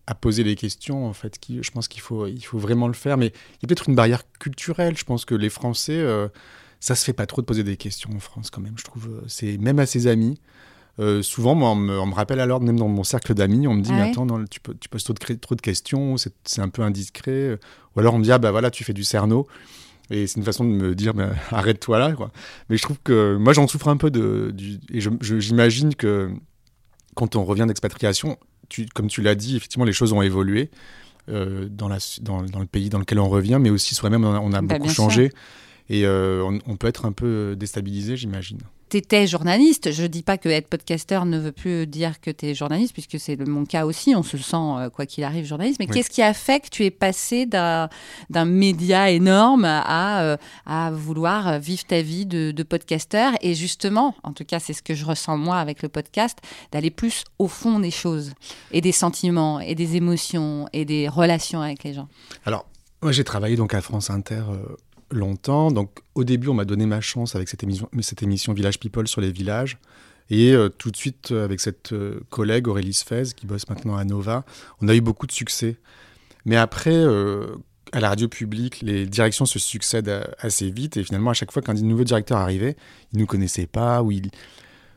à poser les questions. En fait, qui, je pense qu'il faut, il faut vraiment le faire. Mais il y a peut-être une barrière culturelle. Je pense que les Français, euh, ça se fait pas trop de poser des questions en France quand même. Je trouve, c'est même à ses amis. Euh, souvent, moi, on me, on me rappelle alors, même dans mon cercle d'amis, on me dit, Ah mais attends, non, tu, poses trop de, trop de questions, c'est un peu indiscret. Ou alors on me dit, ah bah voilà, tu fais du cerno. Et c'est une façon de me dire, bah, arrête-toi là. Quoi. Mais je trouve que moi, j'en souffre un peu de. Du, et j'imagine que quand on revient d'expatriation, tu, comme tu l'as dit, effectivement, les choses ont évolué euh, dans, la, dans, dans le pays dans lequel on revient, mais aussi soi-même, on a, on a Bah, beaucoup sûr. changé. Et euh, on, on peut être un peu déstabilisé, j'imagine. Tu étais journaliste. Je dis pas que être podcasteur ne veut plus dire que tu es journaliste, puisque c'est mon cas aussi. On se sent, euh, quoi qu'il arrive, journaliste. Mais Oui. qu'est-ce qui a fait que tu es passé d'un média énorme à, euh, à vouloir vivre ta vie de, de podcasteur? Et justement, en tout cas, c'est ce que je ressens moi avec le podcast, d'aller plus au fond des choses, et des sentiments, et des émotions, et des relations avec les gens. Alors, moi, j'ai travaillé donc à France Inter euh, longtemps. Donc, au début, on m'a donné ma chance avec cette émission, cette émission Village People sur les villages. Et euh, tout de suite, euh, avec cette euh, collègue Aurélie Sfez, qui bosse maintenant à Nova, on a eu beaucoup de succès. Mais après, à la radio publique, les directions se succèdent assez vite. Et finalement, à chaque fois qu'un nouveau directeur arrivait, il ne nous connaissait pas. Ou il...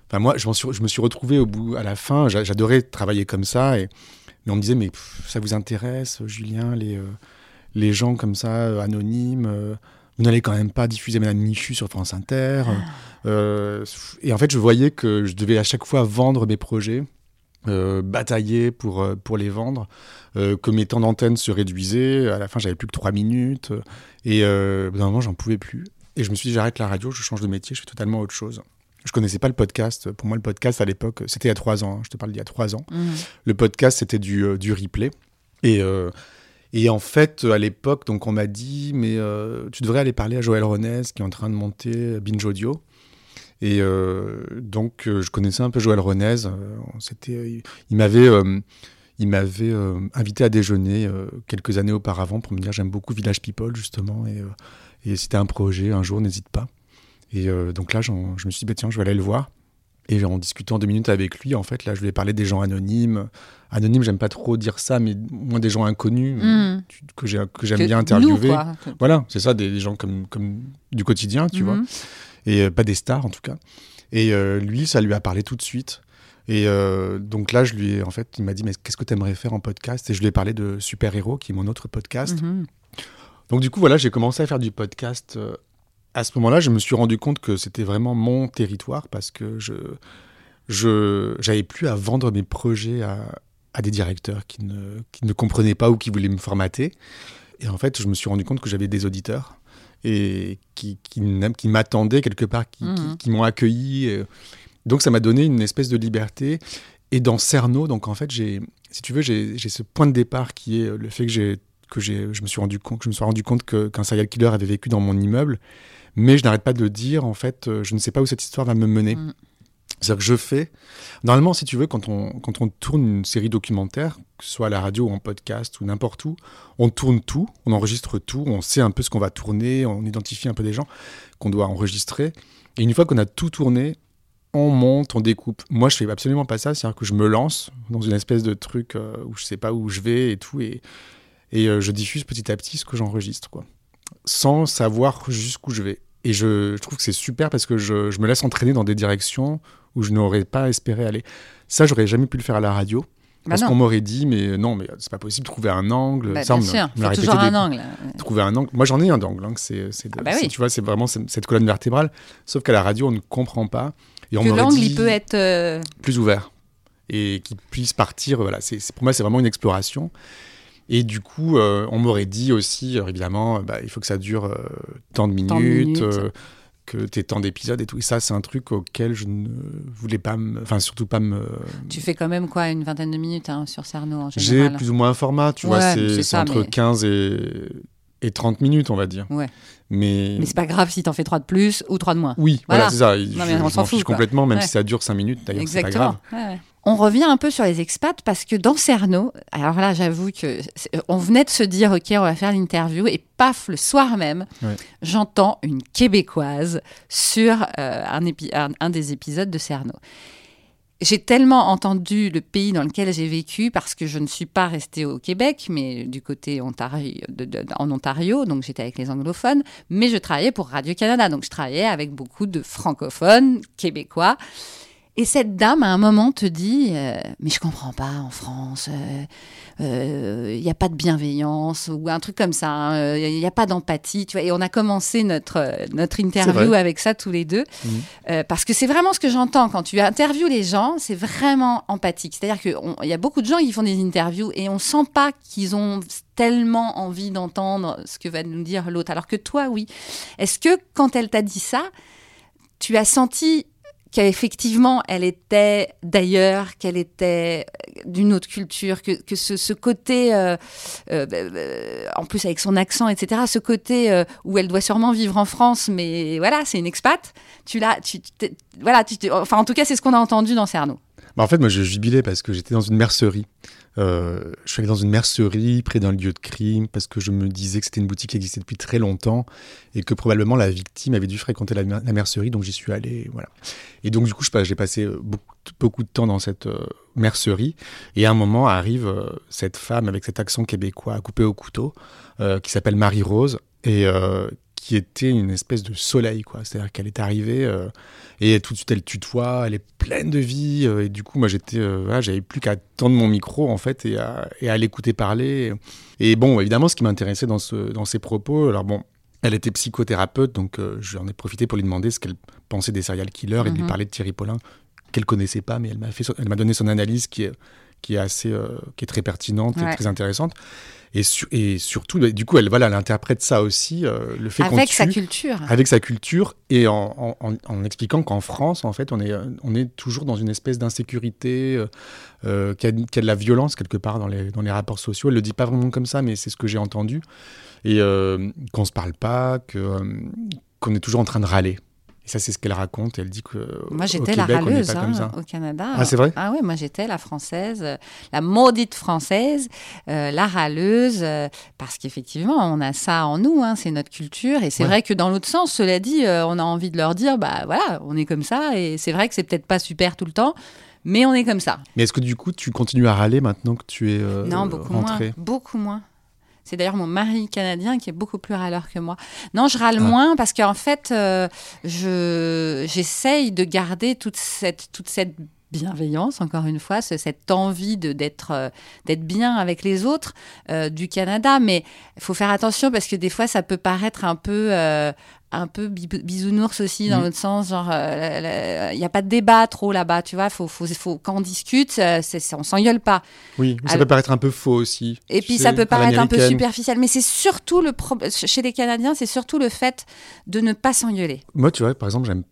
enfin, moi, je, je me suis retrouvé au bout, à la fin. j'a- J'adorais travailler comme ça. Et... Mais on me disait, mais ça vous intéresse, Julien, les, les gens comme ça, anonymes vous n'allez quand même pas diffuser Madame Michu sur France Inter. Euh, et en fait, je voyais que je devais à chaque fois vendre mes projets, euh, batailler pour, euh, pour les vendre, euh, que mes temps d'antenne se réduisaient. À la fin, j'avais plus que trois minutes. Et au bout d'un moment, j'en pouvais plus. Et je me suis dit, j'arrête la radio, je change de métier, je fais totalement autre chose. Je connaissais pas le podcast. Pour moi, le podcast à l'époque, c'était il y a trois ans. hein, je te parle d'il y a trois ans. Mhm. Le podcast, c'était du, du replay. Et, et en fait, à l'époque, donc on m'a dit, mais euh, tu devrais aller parler à Joël Ronez, qui est en train de monter Binge Audio. Et euh, donc, euh, je connaissais un peu Joël Ronez. euh, on s'était- il m'avait euh, il m'avait euh, invité à déjeuner euh, quelques années auparavant pour me dire j'aime beaucoup Village People, justement. Et, euh, et si tu as un projet, un jour, n'hésite pas. Et euh, donc là, je me suis dit, bah, tiens, je vais aller le voir. Et en discutant deux minutes avec lui, en fait, là, je lui ai parlé des gens anonymes. Anonymes, j'aime pas trop dire ça, mais moins des gens inconnus tu- que j'ai- que j'aime bien interviewer. Voilà, c'est ça, des, des gens comme, comme du quotidien, tu vois. Mhm. Et euh, pas des stars, en tout cas. Et euh, lui, ça lui a parlé tout de suite. Et euh, donc là, je lui ai, en fait, il m'a dit, mais qu'est-ce que tu aimerais faire en podcast? Et je lui ai parlé de Super Héros, qui est mon autre podcast. Mhm. Donc du coup, voilà, j'ai commencé à faire du podcast. À ce moment-là, je me suis rendu compte que c'était vraiment mon territoire parce que je je j'avais plus à vendre mes projets à, à des directeurs qui ne, qui ne comprenaient pas ou qui voulaient me formater. Et en fait, je me suis rendu compte que j'avais des auditeurs et qui, qui, m'attendaient quelque part, qui, qui- Mhm. qui m'ont accueilli. Donc ça m'a donné une espèce de liberté. Et dans Cerno, donc en fait, j'ai, si tu veux, j'ai ce point de départ qui est le fait que j'ai que je me suis rendu compte, que je me suis rendu compte qu'un serial killer avait vécu dans mon immeuble, mais je n'arrête pas de le dire. En fait, euh, je ne sais pas où cette histoire va me mener. Mm. C'est-à-dire que je fais. Normalement, si tu veux, quand on, quand on tourne une série documentaire, que ce soit à la radio ou en podcast ou n'importe où, on tourne tout, on enregistre tout, on sait un peu ce qu'on va tourner, on identifie un peu des gens qu'on doit enregistrer. Et une fois qu'on a tout tourné, on monte, on découpe. Moi, je fais absolument pas ça. C'est-à-dire que je me lance dans une espèce de truc euh, où je sais pas où je vais et tout. Et, et euh, je diffuse petit à petit ce que j'enregistre, quoi. Sans savoir jusqu'où je vais. Et je, je trouve que c'est super parce que je, je me laisse entraîner dans des directions où je n'aurais pas espéré aller. Ça, j'aurais jamais pu le faire à la radio. Bah Parce qu'on m'aurait dit, mais non, mais c'est pas possible, trouver un angle. Bah, ça, bien me- sûr, faut toujours un angle. trouver un angle. Moi, j'en ai un d'angle. hein, c'est, Ah bah oui. Tu vois, c'est vraiment cette, colonne vertébrale. Sauf qu'à la radio, on ne comprend pas. Et on Que l'angle, il peut être. euh, plus ouvert et qui puisse partir. Voilà, c'est- pour moi, c'est vraiment une exploration. Et du coup, euh, on m'aurait dit aussi, euh, évidemment, euh, bah, il faut que ça dure tant de minutes, Tant de minutes. que tu tant d'épisodes et tout. Et ça, c'est un truc auquel je ne voulais pas, me- enfin, surtout pas me. Tu fais quand même quoi, une vingtaine de minutes hein, sur Cerno en J'ai général plus ou moins un format, tu vois, Ouais, c'est, entre mais- 15 et, et 30 minutes, on va dire. Ouais. Mais, Mais c'est pas grave si t'en fais trois de plus ou trois de moins. oui, Voilà. voilà, c'est ça. Non, je, je m'en fiche quoi. complètement, même Ouais. si ça dure 5 minutes, d'ailleurs, c'est pas grave. Ouais. On revient un peu sur les expats parce que dans Cerno, alors là, j'avoue que c'est- on venait de se dire, ok, on va faire l'interview et paf, le soir même, Ouais. j'entends une québécoise sur euh, un, un- un des épisodes de Cerno. J'ai tellement entendu le pays dans lequel j'ai vécu parce que je ne suis pas restée au Québec, mais du côté en Ontario, donc j'étais avec les anglophones, mais je travaillais pour Radio-Canada, donc je travaillais avec beaucoup de francophones québécois. Et cette dame, à un moment, te dit euh, Mais je comprends pas, en France, il n'y a pas de bienveillance, ou un truc comme ça, il n'y a, pas d'empathie. Tu vois. Et on a commencé notre, euh, notre interview avec ça tous les deux. Euh, parce que c'est vraiment ce que j'entends quand tu interviews les gens, c'est vraiment empathique. C'est-à-dire qu'il y a beaucoup de gens qui font des interviews et on sent pas qu'ils ont tellement envie d'entendre ce que va nous dire l'autre, alors que toi, oui. Est-ce que quand elle t'a dit ça, tu as senti qu'effectivement elle était d'ailleurs, qu'elle était d'une autre culture, que, que ce, ce côté, euh, euh, euh, en plus avec son accent, etc., ce côté euh, où elle doit sûrement vivre en France, mais voilà, c'est une expat, tu l'as, tu, voilà, tu, enfin en tout cas c'est ce qu'on a entendu dans Cerno. Bah, en fait, moi, je jubilais parce que j'étais dans une mercerie. Euh, je suis dans une mercerie près d'un lieu de crime parce que je me disais que c'était une boutique qui existait depuis très longtemps et que probablement la victime avait dû fréquenter la, mer- la mercerie, donc j'y suis allé. Voilà. Et donc, du coup, j'ai passé euh, beaucoup, beaucoup de temps dans cette euh, mercerie. Et à un moment arrive euh, cette femme avec cet accent québécois coupé au couteau qui s'appelle Marie-Rose et qui était une espèce de soleil, quoi. C'est-à-dire qu'elle est arrivée. euh, et tout de suite, elle tutoie, elle est pleine de vie. euh, et du coup, moi, j'étais, euh, voilà, j'avais plus qu'à tendre mon micro, en fait, et à, et à l'écouter parler. Et bon, évidemment, ce qui m'intéressait dans, ce, dans ses propos, alors bon, elle était psychothérapeute, donc j'en ai profité pour lui demander ce qu'elle pensait des serial killers et de lui Mhm. parler de Thierry Paulin, qu'elle connaissait pas, mais elle m'a, fait, son- elle m'a donné son analyse qui est, qui est assez, euh, qui est très pertinente Ouais. et très intéressante. Et, su- et surtout, bah, du coup, elle, voilà, elle interprète ça aussi, euh, le fait Avec sa culture. avec sa culture et en, en- en- en expliquant qu'en France, en fait, on est, on est toujours dans une espèce d'insécurité, euh, qu'il y, a- qu'il y a de la violence quelque part dans les, dans les rapports sociaux. Elle le dit pas vraiment comme ça, mais c'est ce que j'ai entendu. Et qu'on se parle pas, que, qu'on est toujours en train de râler. Et ça, c'est ce qu'elle raconte. Elle dit que Moi, j'étais la râleuse hein, au Canada. Ah, c'est vrai? Ah oui, moi j'étais la française, euh, la maudite française, euh, la râleuse, euh, parce qu'effectivement, on a ça en nous, hein, c'est notre culture. Et c'est Ouais. vrai que dans l'autre sens, cela dit, euh, on a envie de leur dire, bah voilà, on est comme ça. Et c'est vrai que c'est peut-être pas super tout le temps, mais on est comme ça. Mais est-ce que du coup, tu continues à râler maintenant que tu es euh, non, beaucoup rentrée? Moins. Beaucoup moins. C'est d'ailleurs mon mari canadien qui est beaucoup plus râleur que moi. Non, je râle Ah. moins parce qu'en fait, euh, je j'essaye de garder toute cette toute cette bienveillance, encore une fois, ce- cette envie de d'être euh, d'être bien avec les autres euh, du Canada. Mais il faut faire attention parce que des fois, ça peut paraître un peu euh, un peu bi- bisounours aussi dans Mm. l'autre sens. Genre, il n'y a pas de débat trop là-bas, tu vois. Faut, faut, faut, quand on discute, on s'engueule pas. Oui, mais ça Alors- peut paraître un peu faux aussi. Et puis sais, ça peut paraître un peu superficiel, mais c'est surtout le problème chez les Canadiens, c'est surtout le fait de ne pas s'engueuler. Moi, tu vois, par exemple, j'aime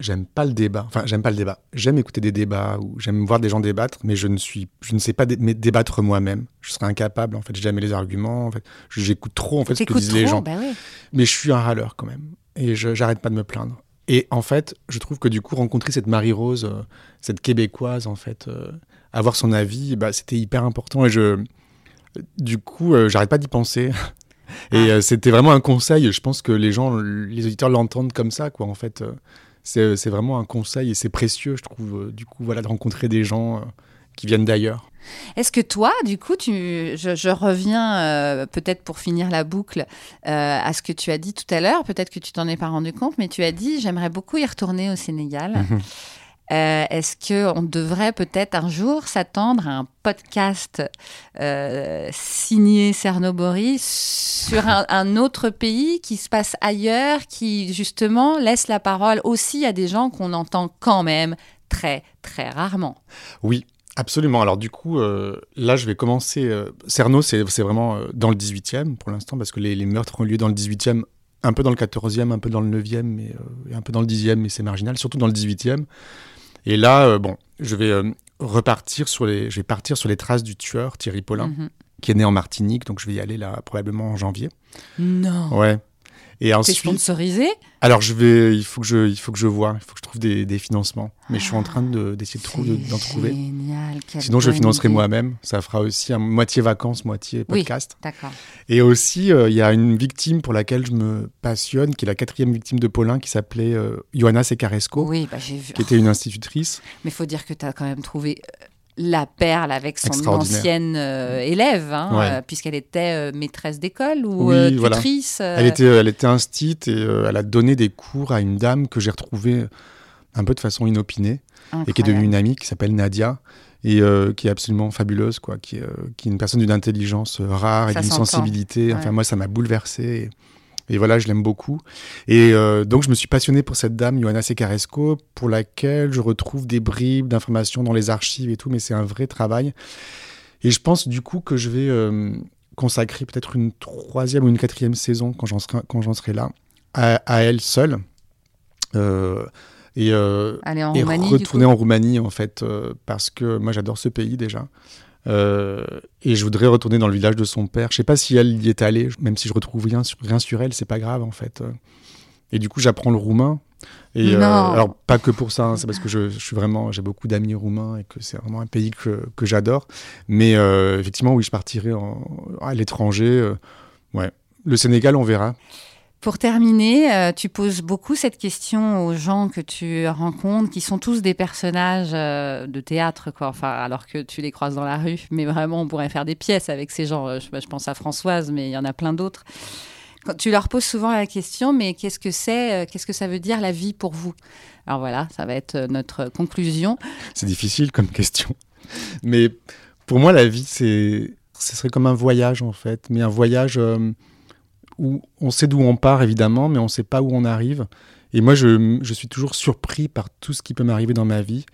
j'aime pas le débat. Enfin, j'aime pas le débat. J'aime écouter des débats ou j'aime voir des gens débattre, mais je ne suis, je ne sais pas dé- débattre moi-même. Je serais incapable. En fait, j'ai jamais les arguments. En fait, j'écoute trop en fait ce que disent les gens. bah oui. Mais je suis un râleur quand même. Et j'arrête pas de me plaindre. Et en fait, je trouve que du coup, rencontrer cette Marie-Rose, euh, cette Québécoise, en fait, euh, avoir son avis, bah, c'était hyper important. Et je, du coup, euh, j'arrête pas d'y penser. Et Ah. c'était vraiment un conseil. Je pense que les gens, les auditeurs l'entendent comme ça, quoi. En fait, c'est c'est vraiment un conseil et c'est précieux, je trouve, euh, du coup, voilà, de rencontrer des gens euh, qui viennent d'ailleurs. Est-ce que toi, du coup, tu, je, je reviens euh, peut-être pour finir la boucle euh, à ce que tu as dit tout à l'heure. Peut-être que tu t'en es pas rendu compte, mais tu as dit j'aimerais beaucoup y retourner au Sénégal. Euh, Est-ce que on devrait peut-être un jour s'attendre à un podcast euh, signé Cernobori sur un, autre pays qui se passe ailleurs, qui justement laisse la parole aussi à des gens qu'on entend quand même très très rarement? Oui, absolument. Alors du coup, euh, là, je vais commencer. Cerno, c'est vraiment dans le 18e pour l'instant, parce que les, meurtres ont lieu dans le 18e, un peu dans le 14e, un peu dans le 9e, mais, euh, et un peu dans le 10e, mais c'est marginal, surtout dans le 18e. Et là, euh, bon, je vais euh, repartir sur les, je vais partir sur les traces du tueur, Thierry Paulin, Mhm. qui est né en Martinique, donc je vais y aller là probablement en janvier. Non. Ouais. Et ensuite, sponsorisé? alors je vais, il faut que je, il faut que je vois, il faut que je trouve des, des financements. Mais je suis en train de- d'essayer de trou- de- d'en trouver. Génial. Sinon, je financerai moi-même. Ça fera aussi un moitié vacances, moitié Oui. podcast. D'accord. Et aussi, euh, il y a une victime pour laquelle je me passionne, qui est la quatrième victime de Paulin, qui s'appelait euh, Johanna Secaresco, Oui, bah, qui était une institutrice. Mais il faut dire que tu as quand même trouvé euh, la perle avec son ancienne euh, élève, hein, Ouais. euh, puisqu'elle était euh, maîtresse d'école ou Oui, voilà. tutrice. Elle était, elle était instite et elle a donné des cours à une dame que j'ai retrouvée un peu de façon inopinée et qui est devenue une amie qui s'appelle Nadia et qui est absolument fabuleuse, quoi, qui, est, qui est une personne d'une intelligence rare et d'une sensibilité. Enfin, Ouais. moi, ça m'a bouleversé. Et, et voilà, je l'aime beaucoup. Et euh, donc, je me suis passionné pour cette dame, Johanna Secaresco, pour laquelle je retrouve des bribes d'informations dans les archives et tout, mais c'est un vrai travail. Et je pense du coup que je vais euh, consacrer peut-être une troisième ou une quatrième saison quand j'en serai, quand j'en serai là à, à elle seule. Euh, et, euh, Aller en et Roumanie. retourner en Roumanie en fait euh, parce que moi j'adore ce pays déjà Euh, et je voudrais retourner dans le village de son père. Je sais pas si elle y est allée même si je retrouve rien sur, rien sur elle c'est pas grave en fait. Et du coup j'apprends le roumain. Et euh, alors pas que pour ça hein, c'est parce que je, je suis vraiment j'ai beaucoup d'amis roumains et que c'est vraiment un pays que, que j'adore. Mais euh, effectivement oui je partirai en- à l'étranger ouais. Le Sénégal on verra Pour terminer, euh, tu poses beaucoup cette question aux gens que tu rencontres, qui sont tous des personnages euh, de théâtre, quoi. Enfin, alors que tu les croises dans la rue. Mais vraiment, on pourrait faire des pièces avec ces gens. Euh, Je, je pense à Françoise, mais il y en a plein d'autres. Tu leur poses souvent la question, mais qu'est-ce que c'est, qu'est-ce que ça veut dire la vie pour vous? Alors voilà, ça va être notre conclusion. C'est difficile comme question. Mais pour moi, la vie, c'est, ce serait comme un voyage, en fait. Mais un voyage où on sait d'où on part, évidemment, mais on ne sait pas où on arrive. Et moi, je, suis toujours surpris par tout ce qui peut m'arriver dans ma vie.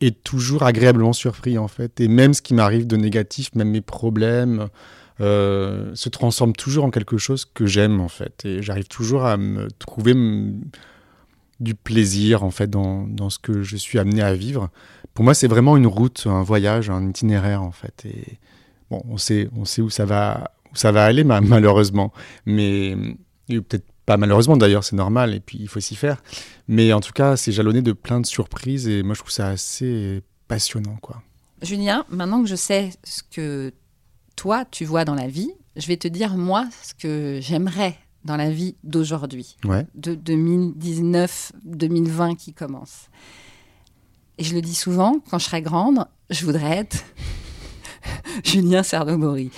Et toujours agréablement surpris, en fait. Et même ce qui m'arrive de négatif, même mes problèmes, euh, se transforment toujours en quelque chose que j'aime, en fait. Et j'arrive toujours à me trouver du plaisir, en fait, dans, dans ce que je suis amené à vivre pour moi, c'est vraiment une route, un voyage, un itinéraire en fait. Et bon, on sait, on sait où ça va, où ça va aller, ma- malheureusement. Mais a peut-être Pas malheureusement d'ailleurs, c'est normal et puis il faut s'y faire. Mais en tout cas, c'est jalonné de plein de surprises et moi je trouve ça assez passionnant quoi. Julien, maintenant que je sais ce que toi tu vois dans la vie, je vais te dire moi ce que j'aimerais dans la vie d'aujourd'hui, Ouais. de 2019-2020 qui commence. Et je le dis souvent, quand je serai grande, je voudrais être Julien Cernomori.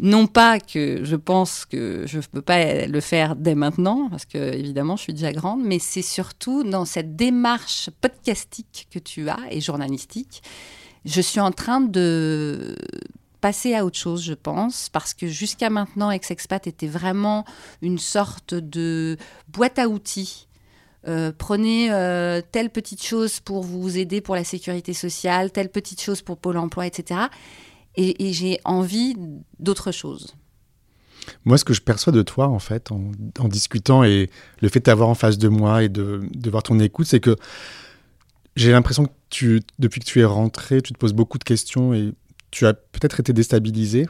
Non pas que je pense que je ne peux pas le faire dès maintenant, parce que évidemment je suis déjà grande, mais c'est surtout dans cette démarche podcastique que tu as et journalistique. Je suis en train de passer à autre chose, je pense, parce que jusqu'à maintenant, Ex-Expat était vraiment une sorte de boîte à outils. Euh, prenez euh, telle petite chose pour vous aider pour la sécurité sociale, telle petite chose pour Pôle emploi, etc. Et, j'ai envie d'autre chose. Moi, ce que je perçois de toi, en fait, en, discutant et le fait de t'avoir en face de moi et de, voir ton écoute, c'est que j'ai l'impression que depuis que tu es rentré, tu te poses beaucoup de questions et tu as peut-être été déstabilisé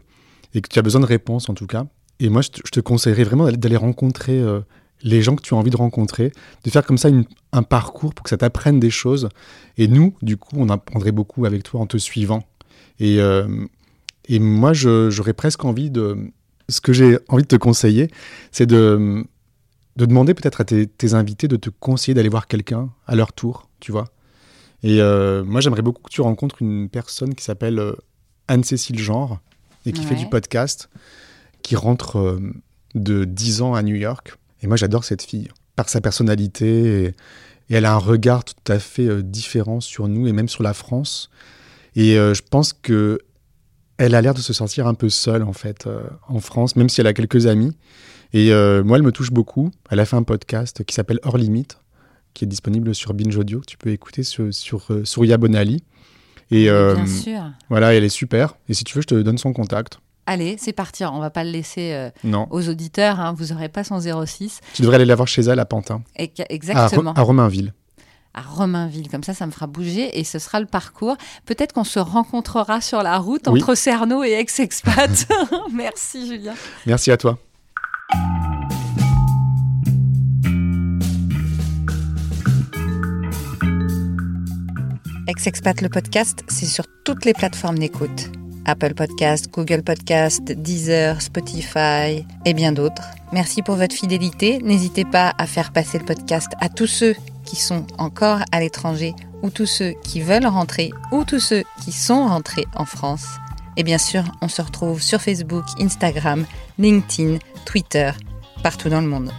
et que tu as besoin de réponses, en tout cas. Et moi, je te, conseillerais vraiment d'aller- rencontrer euh, les gens que tu as envie de rencontrer, de faire comme ça un parcours pour que ça t'apprenne des choses. Et nous, du coup, on apprendrait beaucoup avec toi en te suivant. Et, euh, et moi, j'aurais presque envie de... Ce que j'ai envie de te conseiller, c'est de, de demander peut-être à tes, tes invités de te conseiller d'aller voir quelqu'un à leur tour, tu vois. Et euh, moi, j'aimerais beaucoup que tu rencontres une personne qui s'appelle euh, Anne-Cécile Genre et qui fait du podcast, qui rentre euh, de 10 ans à New York. Et moi, j'adore cette fille par sa personnalité et, et elle a un regard tout à fait différent sur nous et même sur la France. Et euh, je pense que elle a l'air de se sentir un peu seule en fait euh, en France, même si elle a quelques amis. Et euh, moi, elle me touche beaucoup. Elle a fait un podcast qui s'appelle Hors Limite, qui est disponible sur Binge Audio, que tu peux écouter sur, sur euh, Souria Bonali. Et Bien sûr. voilà, elle est super. Et si tu veux, je te donne son contact. Allez, c'est parti. On va pas le laisser euh, aux auditeurs. hein. Vous n'aurez pas son 06. tu devrais aller la voir chez elle à Pantin, Et que- à, Ro- exactement. à Romainville. À Romainville. Comme ça, ça me fera bouger et ce sera le parcours. Peut-être qu'on se rencontrera sur la route Oui. entre Cerno et ex-expat. Merci, Julien. Merci à toi. Ex-expat, le podcast, c'est sur toutes les plateformes d'écoute. Apple Podcast, Google Podcast, Deezer, Spotify et bien d'autres. Merci pour votre fidélité. N'hésitez pas à faire passer le podcast à tous ceux qui sont encore à l'étranger ou tous ceux qui veulent rentrer ou tous ceux qui sont rentrés en France. Et bien sûr, on se retrouve sur Facebook, Instagram, LinkedIn, Twitter, partout dans le monde.